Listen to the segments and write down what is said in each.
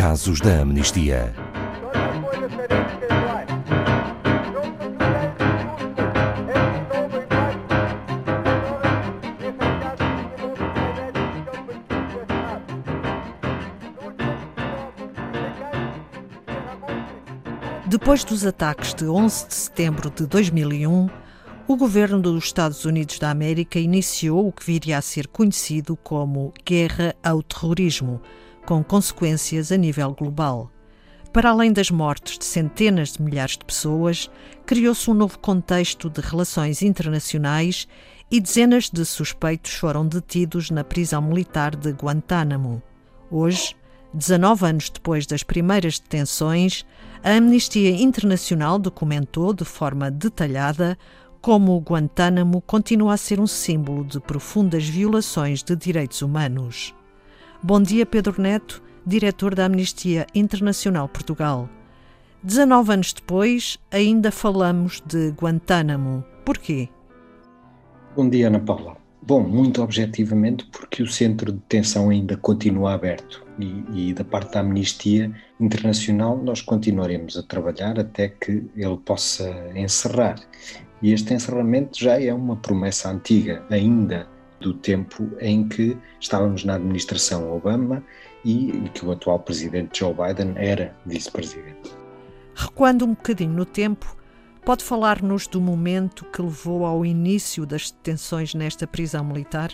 casos da amnistia. Depois dos ataques de 11 de setembro de 2001, o governo dos Estados Unidos da América iniciou o que viria a ser conhecido como Guerra ao Terrorismo, com consequências a nível global. Para além das mortes de centenas de milhares de pessoas, criou-se um novo contexto de relações internacionais e dezenas de suspeitos foram detidos na prisão militar de Guantánamo. Hoje, 19 anos depois das primeiras detenções, a Amnistia Internacional documentou de forma detalhada como o Guantánamo continua a ser um símbolo de profundas violações de direitos humanos. Bom dia, Pedro Neto, diretor da Amnistia Internacional Portugal. 19 anos depois, ainda falamos de Guantánamo. Porquê? Bom dia, Ana Paula. Bom, muito objetivamente, porque o centro de detenção ainda continua aberto e, e, da parte da Amnistia Internacional nós continuaremos a trabalhar até que ele possa encerrar. E este encerramento já é uma promessa antiga, ainda do tempo em que estávamos na administração Obama e, que o atual presidente Joe Biden era vice-presidente. Recuando um bocadinho no tempo, Pode falar-nos do momento que levou ao início das detenções nesta prisão militar?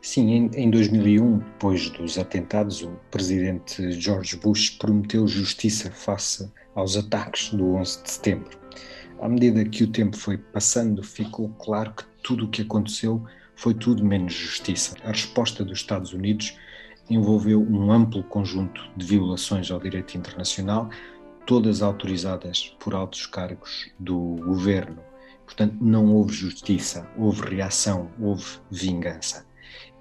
Sim, em, em 2001, depois dos atentados, o presidente George Bush prometeu justiça face aos ataques do 11 de setembro. À medida que o tempo foi passando, ficou claro que tudo o que aconteceu foi tudo menos justiça. A resposta dos Estados Unidos envolveu um amplo conjunto de violações ao direito internacional, todas autorizadas por altos cargos do governo. Portanto, não houve justiça, houve reação, houve vingança.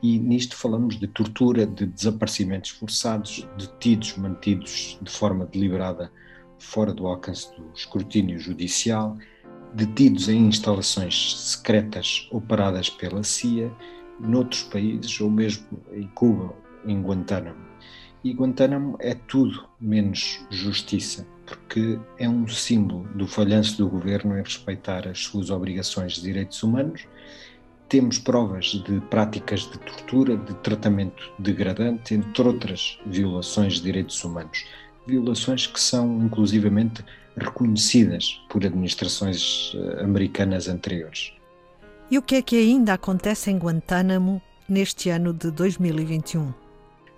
E nisto falamos de tortura, de desaparecimentos forçados, detidos mantidos de forma deliberada fora do alcance do escrutínio judicial, detidos em instalações secretas operadas pela CIA, noutros países, ou mesmo em Cuba, em Guantánamo. E Guantánamo é tudo menos justiça porque é um símbolo do falhanço do governo em respeitar as suas obrigações de direitos humanos. Temos provas de práticas de tortura, de tratamento degradante, entre outras violações de direitos humanos. Violações que são inclusivamente reconhecidas por administrações eh, americanas anteriores. E o que é que ainda acontece em Guantánamo neste ano de 2021?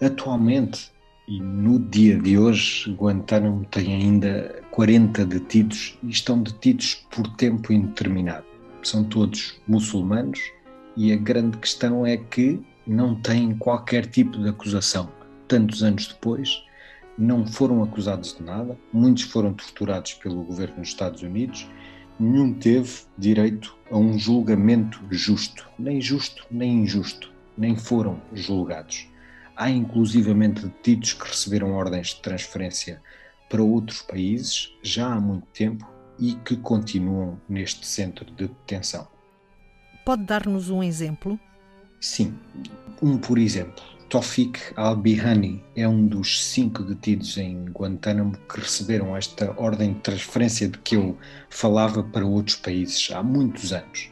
Atualmente, e no dia de hoje, Guantánamo tem ainda 40 detidos e estão detidos por tempo indeterminado. São todos muçulmanos e a grande questão é que não têm qualquer tipo de acusação. Tantos anos depois, não foram acusados de nada, muitos foram torturados pelo governo dos Estados Unidos, nenhum teve direito a um julgamento justo, nem justo nem injusto, nem foram julgados. Há inclusivamente detidos que receberam ordens de transferência para outros países já há muito tempo e que continuam neste centro de detenção. Pode dar-nos um exemplo? Sim, um por exemplo. Tofik Al-Bihani é um dos cinco detidos em Guantánamo que receberam esta ordem de transferência de que eu falava para outros países há muitos anos.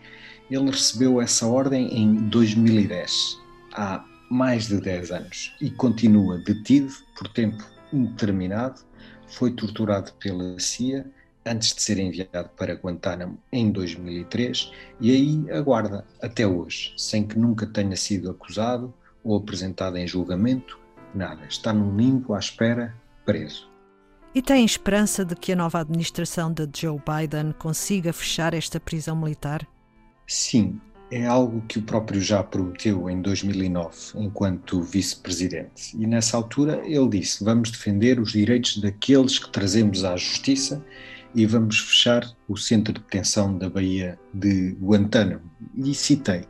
Ele recebeu essa ordem em 2010, há mais de 10 anos e continua detido por tempo indeterminado. Foi torturado pela CIA antes de ser enviado para Guantánamo em 2003 e aí aguarda até hoje, sem que nunca tenha sido acusado ou apresentado em julgamento, nada. Está num limbo à espera, preso. E tem esperança de que a nova administração de Joe Biden consiga fechar esta prisão militar? Sim, é algo que o próprio já prometeu em 2009, enquanto vice-presidente. E nessa altura ele disse: Vamos defender os direitos daqueles que trazemos à justiça e vamos fechar o centro de detenção da Baía de Guantánamo. E citei: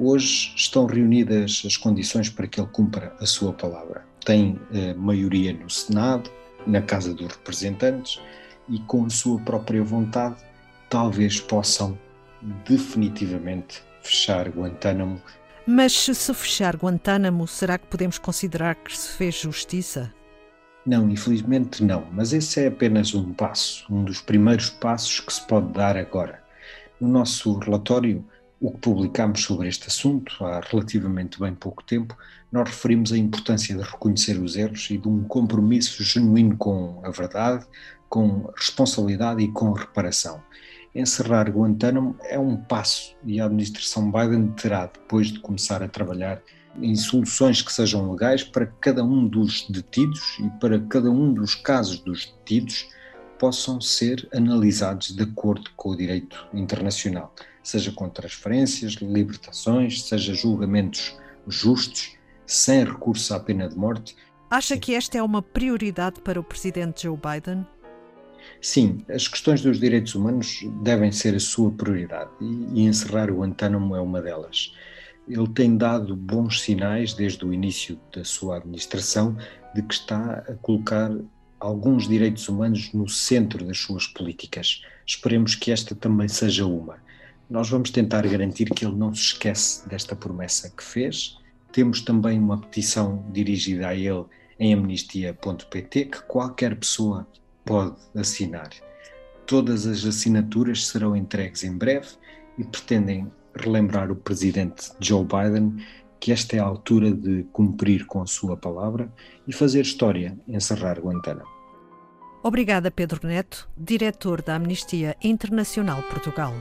Hoje estão reunidas as condições para que ele cumpra a sua palavra. Tem eh, maioria no Senado, na Casa dos Representantes e com a sua própria vontade talvez possam definitivamente fechar Guantánamo. Mas se fechar Guantánamo, será que podemos considerar que se fez justiça? Não, infelizmente não, mas esse é apenas um passo, um dos primeiros passos que se pode dar agora. No nosso relatório, o que publicámos sobre este assunto há relativamente bem pouco tempo, nós referimos a importância de reconhecer os erros e de um compromisso genuíno com a verdade, com responsabilidade e com reparação. Encerrar Guantánamo é um passo e a administração Biden terá, depois de começar a trabalhar em soluções que sejam legais para cada um dos detidos e para cada um dos casos dos detidos possam ser analisados de acordo com o direito internacional, seja com transferências, libertações, seja julgamentos justos, sem recurso à pena de morte. Acha que esta é uma prioridade para o presidente Joe Biden? Sim, as questões dos direitos humanos devem ser a sua prioridade e, encerrar o Guantánamo é uma delas. Ele tem dado bons sinais desde o início da sua administração de que está a colocar alguns direitos humanos no centro das suas políticas. Esperemos que esta também seja uma. Nós vamos tentar garantir que ele não se esquece desta promessa que fez. Temos também uma petição dirigida a ele em amnistia.pt que qualquer pessoa pode assinar. Todas as assinaturas serão entregues em breve e pretendem relembrar o presidente Joe Biden que esta é a altura de cumprir com a sua palavra e fazer história, encerrar Guantánamo. Obrigada, Pedro Neto, diretor da Amnistia Internacional Portugal.